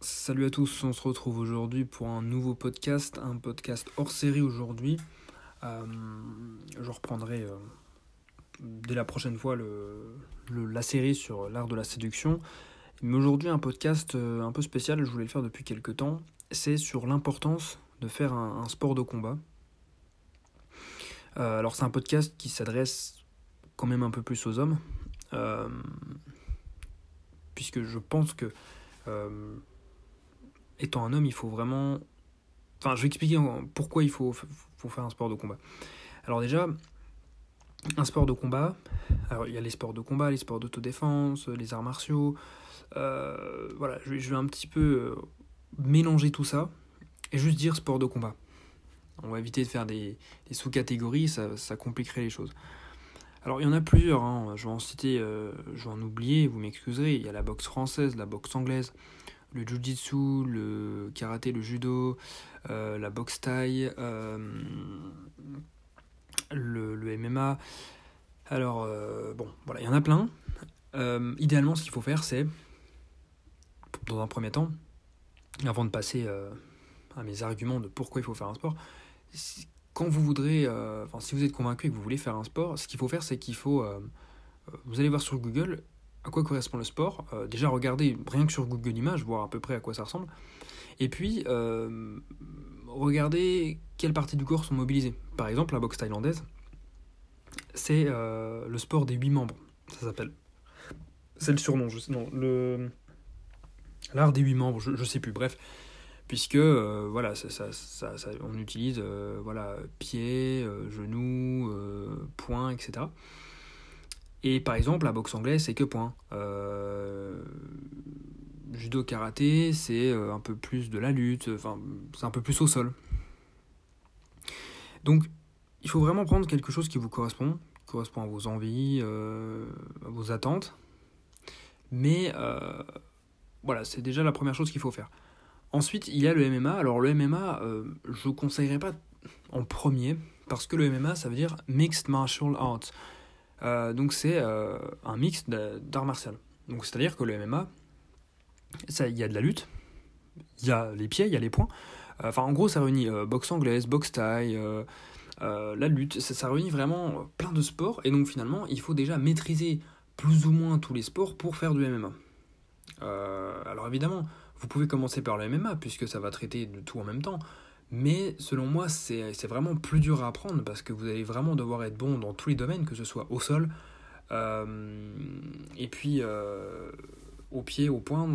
Salut à tous, on se retrouve aujourd'hui pour un nouveau podcast, un podcast hors série aujourd'hui. Euh, je reprendrai euh, dès la prochaine fois le, la série sur l'art de la séduction. Mais aujourd'hui un podcast euh, un peu spécial, je voulais le faire depuis quelques temps. C'est sur l'importance de faire un, un, sport de combat. alors c'est un podcast qui s'adresse quand même un peu plus aux hommes. puisque je pense que étant un homme, il faut vraiment. Enfin, je vais expliquer pourquoi il faut, faire un sport de combat. Alors, déjà, un sport de combat, alors il y a les sports de combat, les sports d'autodéfense, les arts martiaux. Euh, voilà, je vais, un petit peu euh, mélanger tout ça et juste dire sport de combat. On va éviter de faire des, sous-catégories, ça, ça, compliquerait les choses. Alors il y en a plusieurs, hein. je vais en citer, euh, je vais en oublier, vous m'excuserez. Il y a la boxe française, la boxe anglaise, le jujitsu, le karaté, le judo, euh, la boxe thaï, euh, le, le, MMA. Alors, euh, bon, voilà, il y en a plein. idéalement, ce qu'il faut faire, c'est, dans un premier temps, avant de passer à mes arguments de pourquoi il faut faire un sport, quand vous voudrez, enfin, si vous êtes convaincu que vous voulez faire un sport, ce qu'il faut faire, c'est qu'il faut, vous allez voir sur Google à quoi correspond le sport. Euh, déjà, regardez rien que sur Google Images, voir à peu près à quoi ça ressemble. Et puis, euh, regardez quelles parties du corps sont mobilisées. Par exemple, la boxe thaïlandaise, c'est euh, le sport des huit membres, ça s'appelle. C'est le surnom, je sais, non, le... L'art des huit membres, je, je sais plus, bref. Puisque, voilà, ça, ça, ça, on utilise, voilà, pieds, genoux, poings, etc. Et par exemple, la boxe anglaise, c'est que point. Euh, judo karaté, c'est euh, un peu plus de la lutte, enfin, c'est un peu plus au sol. Donc, il faut vraiment prendre quelque chose qui vous correspond, qui correspond à vos envies, euh, à vos attentes. Mais voilà, c'est déjà la première chose qu'il faut faire. Ensuite, il y a le MMA. Alors, le MMA, je ne conseillerais pas en premier, parce que le MMA, ça veut dire Mixed Martial Arts. Euh, donc c'est euh, un mix d'art martial. Donc c'est-à-dire que le MMA, il y a de la lutte, il y a les pieds, il y a les poings. Euh, enfin en gros ça réunit boxe anglaise, boxe thaï, la lutte, ça, ça, réunit vraiment plein de sports. Et donc finalement il faut déjà maîtriser plus ou moins tous les sports pour faire du MMA. alors évidemment, vous pouvez commencer par le MMA puisque ça va traiter de tout en même temps. Mais selon moi, c'est vraiment plus dur à apprendre parce que vous allez vraiment devoir être bon dans tous les domaines, que ce soit au sol, euh, et puis euh, au pied, au point.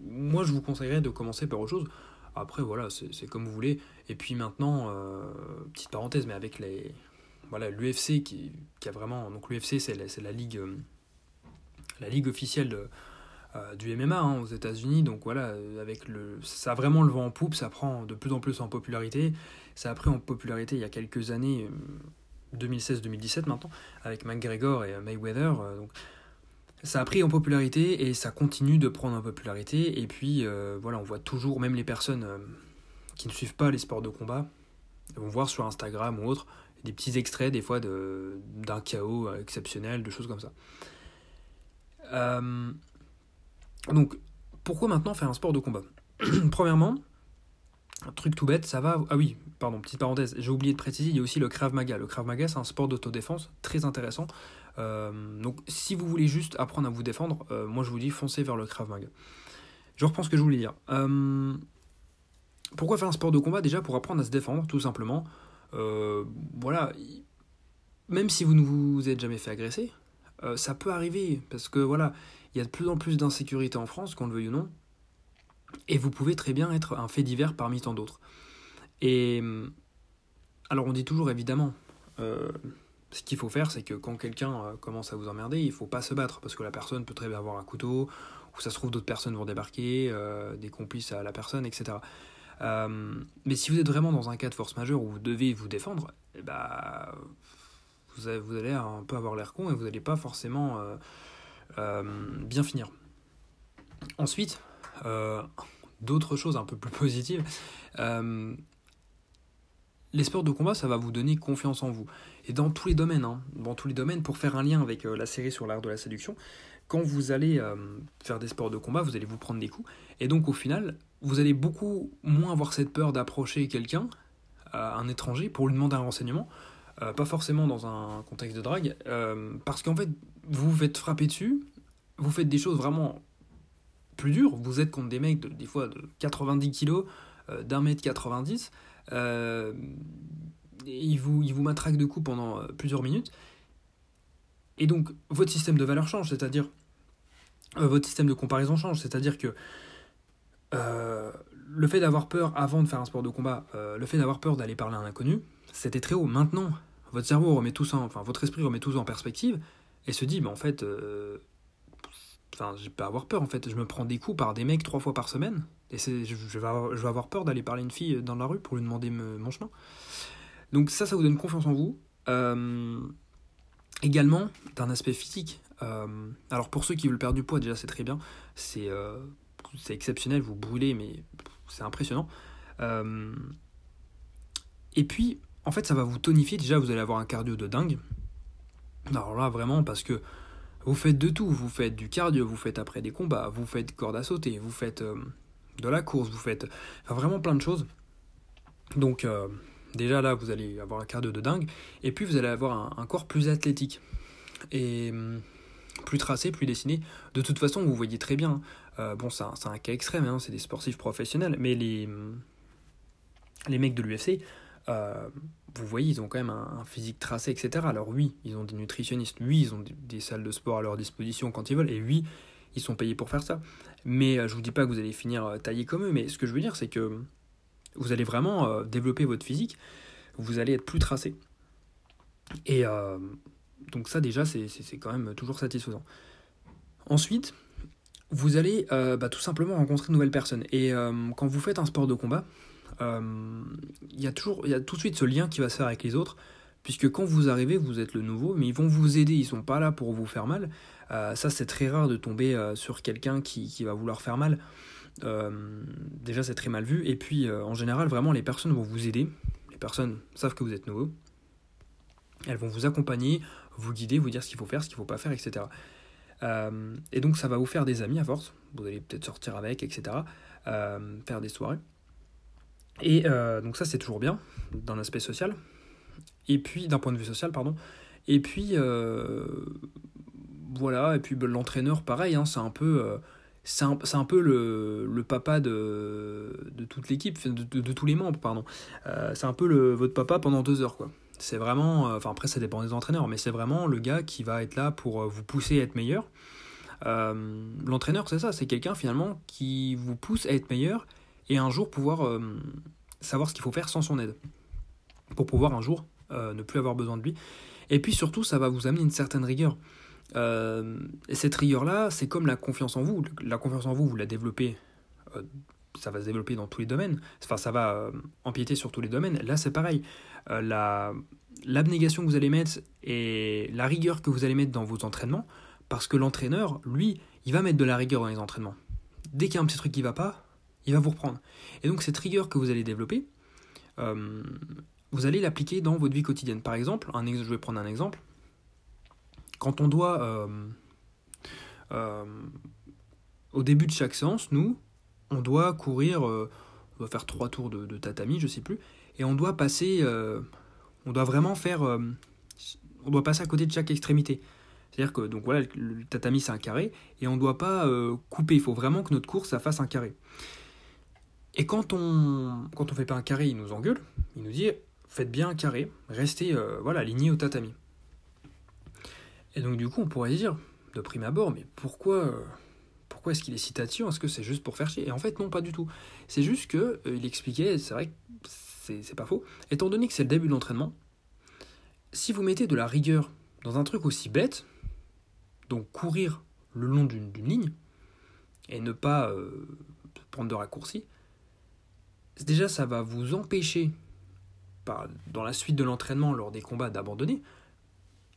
Moi, je vous conseillerais de commencer par autre chose. Après, voilà, c'est comme vous voulez. Et puis maintenant, euh, petite parenthèse, mais avec les. Voilà, l'UFC qui, qui, a vraiment. Donc l'UFC, c'est la, la, ligue. la ligue officielle de euh, du MMA hein, aux États-Unis. Donc voilà, euh, avec le, ça a vraiment le vent en poupe, ça prend de plus en plus en popularité. Ça a pris en popularité il y a quelques années, 2016-2017 euh, maintenant, avec McGregor et Mayweather. donc ça a pris en popularité et ça continue de prendre en popularité. Et puis voilà, on voit toujours, même les personnes qui ne suivent pas les sports de combat, vont voir sur Instagram ou autre des petits extraits des fois d'un chaos exceptionnel, de choses comme ça. Donc, pourquoi maintenant faire un sport de combat? Premièrement, un truc tout bête, ça va. Ah oui, pardon, petite parenthèse, j'ai oublié de préciser, il y a aussi le Krav Maga. Le Krav Maga, c'est un sport d'autodéfense très intéressant. Euh, donc, si vous voulez juste apprendre à vous défendre, euh, moi je vous dis foncez vers le Krav Maga. Je reprends ce que je voulais dire. Euh, pourquoi faire un sport de combat? Déjà pour apprendre à se défendre, tout simplement. voilà, même si vous ne vous êtes jamais fait agresser, ça peut arriver parce que voilà, il y a de plus en plus d'insécurité en France, qu'on le veuille ou non, et vous pouvez très bien être un fait divers parmi tant d'autres. Et alors on dit toujours évidemment, euh, ce qu'il faut faire, c'est que quand quelqu'un euh, commence à vous emmerder, il faut pas se battre, parce que la personne peut très bien avoir un couteau, ou ça se trouve d'autres personnes vont débarquer, euh, des complices à la personne, etc. mais si vous êtes vraiment dans un cas de force majeure où vous devez vous défendre, eh vous, allez un peu avoir l'air con et vous n'allez pas forcément euh, bien finir. Ensuite, euh, d'autres choses un peu plus positives. Euh, les sports de combat, ça va vous donner confiance en vous. Et dans tous les domaines, hein, dans tous les domaines, pour faire un lien avec la série sur l'art de la séduction, quand vous allez faire des sports de combat, vous allez vous prendre des coups. Et donc au final, vous allez beaucoup moins avoir cette peur d'approcher quelqu'un, un étranger, pour lui demander un renseignement. Pas forcément dans un contexte de drague, parce qu'en fait, vous vous faites frapper dessus, vous faites des choses vraiment plus dures. Vous êtes contre des mecs, de, des fois, de 90 kilos, d'un mètre 90. Euh, ils, vous, ils vous matraquent de coups pendant plusieurs minutes. Et donc, votre système de valeur change, c'est-à-dire. Euh, votre système de comparaison change, c'est-à-dire que. Euh, le fait d'avoir peur avant de faire un sport de combat, euh, le fait d'avoir peur d'aller parler à un inconnu, c'était très haut. Maintenant, votre cerveau remet tout ça, enfin votre esprit remet tout ça en perspective et se dit, mais en fait, enfin, j'ai pas avoir peur en fait. Je me prends des coups par des mecs trois fois par semaine et je, vais avoir, je vais avoir peur d'aller parler à une fille dans la rue pour lui demander mon chemin. Donc ça, ça vous donne confiance en vous. Également, d'un aspect physique, euh, alors pour ceux qui veulent perdre du poids, déjà c'est très bien, c'est euh, exceptionnel, vous brûlez, mais c'est impressionnant. Euh, et puis, en fait, ça va vous tonifier, déjà vous allez avoir un cardio de dingue. Alors là, vraiment, parce que vous faites de tout, vous faites du cardio, vous faites après des combats, vous faites corde à sauter, vous faites de la course, vous faites vraiment plein de choses. Donc Déjà là, vous allez avoir un cardio de dingue, et puis vous allez avoir un, corps plus athlétique et hum, plus tracé, plus dessiné. De toute façon, vous voyez très bien. Euh, bon, c'est un, cas extrême, hein, c'est des sportifs professionnels, mais les, hum, les mecs de l'UFC, euh, vous voyez, ils ont quand même un, physique tracé, etc. Alors oui, ils ont des nutritionnistes, oui, ils ont des, salles de sport à leur disposition quand ils veulent, et oui, ils sont payés pour faire ça. Mais euh, je vous dis pas que vous allez finir taillé comme eux, mais ce que je veux dire, c'est que vous allez vraiment euh, développer votre physique, vous allez être plus tracé. Et euh, donc ça déjà, c'est quand même toujours satisfaisant. Ensuite, vous allez euh, bah, tout simplement rencontrer de nouvelles personnes. Et quand vous faites un sport de combat, il y a toujours, y a tout de suite ce lien qui va se faire avec les autres, puisque quand vous arrivez, vous êtes le nouveau, mais ils vont vous aider, ils sont pas là pour vous faire mal. ça, c'est très rare de tomber sur quelqu'un qui, qui, va vouloir faire mal. Euh, déjà, c'est très mal vu. Et puis, euh, en général, vraiment, les personnes vont vous aider. Les personnes savent que vous êtes nouveau. Elles vont vous accompagner, vous guider, vous dire ce qu'il faut faire, ce qu'il ne faut pas faire, etc. Euh, et donc, ça va vous faire des amis à force. Vous allez peut-être sortir avec, etc. faire des soirées. Et donc, ça, c'est toujours bien, d'un aspect social. Et puis, d'un point de vue social, pardon. Et puis, voilà. Et puis, ben, l'entraîneur, pareil, hein, c'est un peu c'est un, peu le, papa de, toute l'équipe, de, tous les membres, pardon. Euh, c'est un peu le, votre papa pendant deux heures, quoi. C'est vraiment, euh, enfin après ça dépend des entraîneurs, mais c'est vraiment le gars qui va être là pour euh, vous pousser à être meilleur. L'entraîneur, c'est ça, c'est quelqu'un finalement qui vous pousse à être meilleur et un jour pouvoir savoir ce qu'il faut faire sans son aide. Pour pouvoir un jour ne plus avoir besoin de lui. Et puis surtout, ça va vous amener une certaine rigueur. Euh, et cette rigueur-là, c'est comme la confiance en vous. La confiance en vous, vous la développez, euh, ça va se développer dans tous les domaines. Enfin, ça va euh, empiéter sur tous les domaines. Là, c'est pareil. la l'abnégation que vous allez mettre et la rigueur que vous allez mettre dans vos entraînements, parce que l'entraîneur, lui, il va mettre de la rigueur dans les entraînements. Dès qu'il y a un petit truc qui va pas, il va vous reprendre. Et donc cette rigueur que vous allez développer, vous allez l'appliquer dans votre vie quotidienne. Par exemple, je vais prendre un exemple. Quand on doit, euh, euh, au début de chaque séance, nous, on doit courir, euh, on doit faire trois tours de, tatami, je sais plus, et on doit passer, on doit vraiment faire, on doit passer à côté de chaque extrémité. C'est-à-dire que donc voilà, le tatami c'est un carré et on ne doit pas couper. Il faut vraiment que notre course ça fasse un carré. Et quand on quand on fait pas un carré, il nous engueule. Il nous dit faites bien un carré, restez voilà aligné au tatami. Et donc du coup, on pourrait dire, de prime abord, mais pourquoi, pourquoi est-ce qu'il est citation Est-ce que c'est juste pour faire chier? Et en fait, non, pas du tout. C'est juste que euh, il expliquait, c'est vrai que c'est pas faux, étant donné que c'est le début de l'entraînement, si vous mettez de la rigueur dans un truc aussi bête, donc courir le long d'une ligne, et ne pas euh, prendre de raccourcis, déjà ça va vous empêcher, dans la suite de l'entraînement, lors des combats, d'abandonner,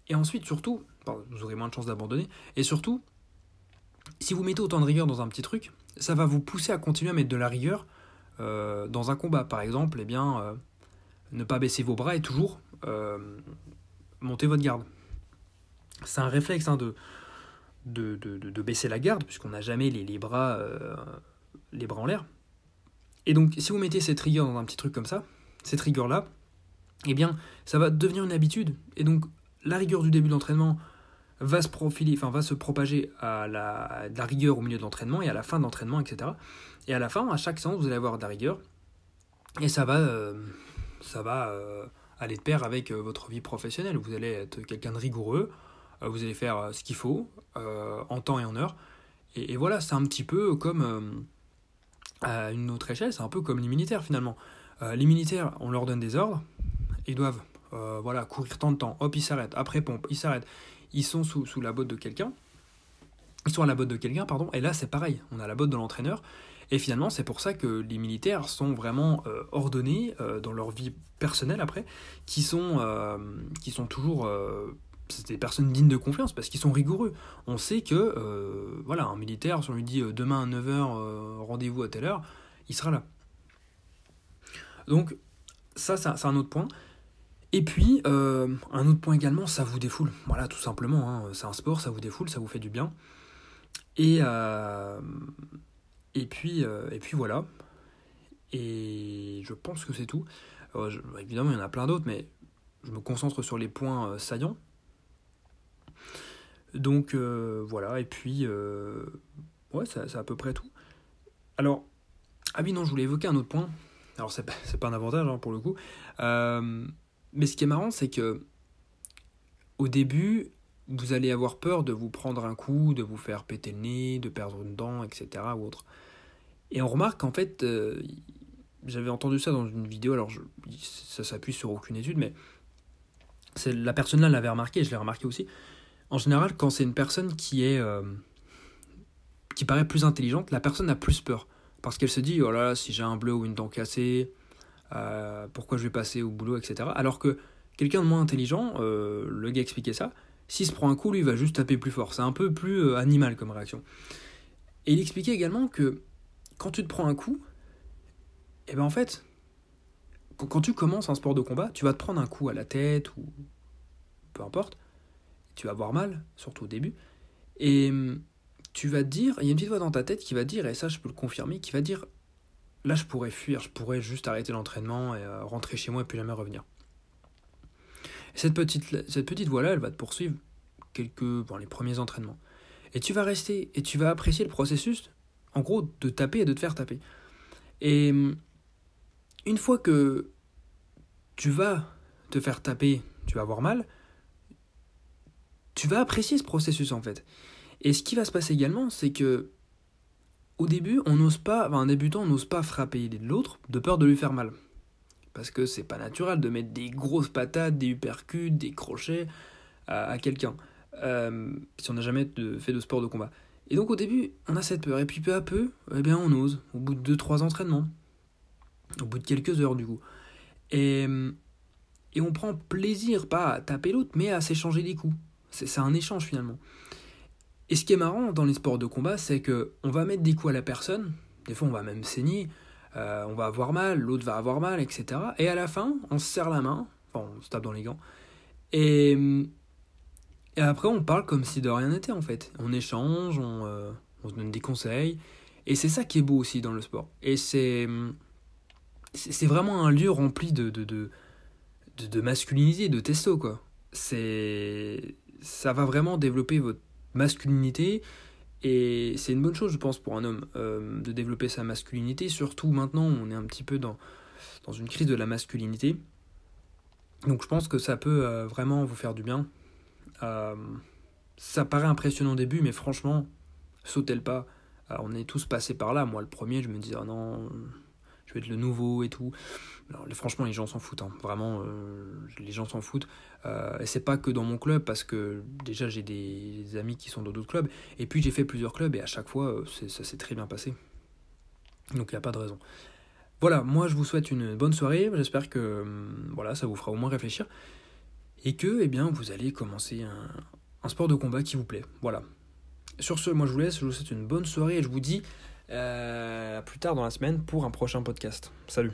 et ensuite, surtout, vous aurez moins de chances d'abandonner. Et surtout, si vous mettez autant de rigueur dans un petit truc, ça va vous pousser à continuer à mettre de la rigueur euh, dans un combat. Par exemple, eh bien, euh, ne pas baisser vos bras et toujours euh, monter votre garde. C'est un réflexe hein, de, de, baisser la garde, puisqu'on n'a jamais les, bras, les bras en l'air. Et donc, si vous mettez cette rigueur dans un petit truc comme ça, cette rigueur-là, eh bien, ça va devenir une habitude. Et donc, la rigueur du début de l'entraînement va se profiler, enfin, va se propager à la, la rigueur au milieu de l'entraînement et à la fin de l'entraînement, etc. Et à la fin, à chaque séance, vous allez avoir de la rigueur. Et ça va, euh, ça va euh, aller de pair avec euh, votre vie professionnelle. Vous allez être quelqu'un de rigoureux, vous allez faire ce qu'il faut, en temps et en heure. Et, et voilà, c'est un petit peu comme, une autre échelle, c'est un peu comme les militaires finalement. les militaires, on leur donne des ordres, ils doivent voilà, courir tant de temps, hop, ils s'arrêtent, après pompe, ils s'arrêtent. Ils sont sous, la botte de quelqu'un, ils sont à la botte de quelqu'un, pardon, et là c'est pareil, on a la botte de l'entraîneur, et finalement, c'est pour ça que les militaires sont vraiment euh, ordonnés euh, dans leur vie personnelle après, euh, qui sont toujours c'est des personnes dignes de confiance parce qu'ils sont rigoureux. On sait que, voilà, un militaire, si on lui dit demain à 9h, rendez-vous à telle heure, il sera là. Donc, ça, c'est un autre point. Et puis, un autre point également, ça vous défoule. Voilà, tout simplement. Hein. c'est un sport, ça vous défoule, ça vous fait du bien. Et, et puis, euh, et puis voilà. Et je pense que c'est tout. évidemment, il y en a plein d'autres, mais je me concentre sur les points euh, saillants. Donc euh, voilà, et puis ouais, c'est à peu près tout. Alors, ah oui, non, je voulais évoquer un autre point. Alors, c'est pas, pas un avantage hein, pour le coup. mais ce qui est marrant, c'est que au début, vous allez avoir peur de vous prendre un coup, de vous faire péter le nez, de perdre une dent, etc. Ou autre. Et on remarque qu'en fait, euh, j'avais entendu ça dans une vidéo, alors ça s'appuie sur aucune étude, mais la personne là l'avait remarqué, je l'ai remarqué aussi. En général, quand c'est une personne qui est euh, qui paraît plus intelligente, la personne a plus peur parce qu'elle se dit oh là, là si j'ai un bleu ou une dent cassée, euh, pourquoi je vais passer au boulot, etc. Alors que quelqu'un de moins intelligent, le gars expliquait ça, s'il se prend un coup, lui, il va juste taper plus fort. C'est un peu plus euh, animal comme réaction. Et il expliquait également que quand tu te prends un coup, et eh ben en fait, quand tu commences un sport de combat, tu vas te prendre un coup à la tête ou peu importe, tu vas avoir mal, surtout au début, et hum, tu vas te dire, il y a une petite voix dans ta tête qui va dire, et ça je peux le confirmer, qui va dire, là je pourrais fuir, je pourrais juste arrêter l'entraînement et euh, rentrer chez moi et puis jamais revenir cette petite, cette petite voix-là, elle va te poursuivre quelques, bon, les premiers entraînements. Et tu vas rester, et tu vas apprécier le processus, en gros, de taper et de te faire taper. Et hum, une fois que tu vas te faire taper, tu vas avoir mal, tu vas apprécier ce processus en fait. Et ce qui va se passer également, c'est que au début, on n'ose pas, un débutant n'ose pas frapper l'autre de peur de lui faire mal. Parce que c'est pas naturel de mettre des grosses patates, des uppercuts, des crochets à, quelqu'un. Euh, si on n'a jamais fait de sport de combat. Et donc au début, on a cette peur. Et puis peu à peu, eh bien, on ose. Au bout de 2-3 entraînements. Au bout de quelques heures du coup. Et, et on prend plaisir, pas à taper l'autre, mais à s'échanger des coups. C'est un échange finalement. Et ce qui est marrant dans les sports de combat, c'est que on va mettre des coups à la personne. Des fois, on va même saigner. Euh, on va avoir mal, l'autre va avoir mal, etc. Et à la fin, on se serre la main, enfin on se tape dans les gants, et, et après on parle comme si de rien n'était en fait. On échange, on, euh, se donne des conseils, et c'est ça qui est beau aussi dans le sport. Et c'est c'est vraiment un lieu rempli de, de, de, de, de masculinité, de testo quoi. C'est ça va vraiment développer votre masculinité, et c'est une bonne chose, je pense, pour un homme euh, de développer sa masculinité. Surtout maintenant, on est un petit peu dans, dans une crise de la masculinité. Donc je pense que ça peut euh, vraiment vous faire du bien. Euh, ça paraît impressionnant au début, mais franchement, sautez le pas. on est tous passés par là. Moi, le premier, je me disais, oh non, être le nouveau et tout. Franchement, les gens s'en foutent. Hein. Vraiment, euh, les gens s'en foutent. Euh, et c'est pas que dans mon club, parce que déjà, j'ai des amis qui sont dans d'autres clubs. Et puis, j'ai fait plusieurs clubs, et à chaque fois, euh, ça s'est très bien passé. Donc, il n'y a pas de raison. Voilà, moi, je vous souhaite une bonne soirée. J'espère que hum, voilà, ça vous fera au moins réfléchir. Et que, eh bien, vous allez commencer un, un sport de combat qui vous plaît. Voilà. Sur ce, moi, je vous laisse. Je vous souhaite une bonne soirée, et je vous dis... Euh, plus tard dans la semaine pour un prochain podcast. Salut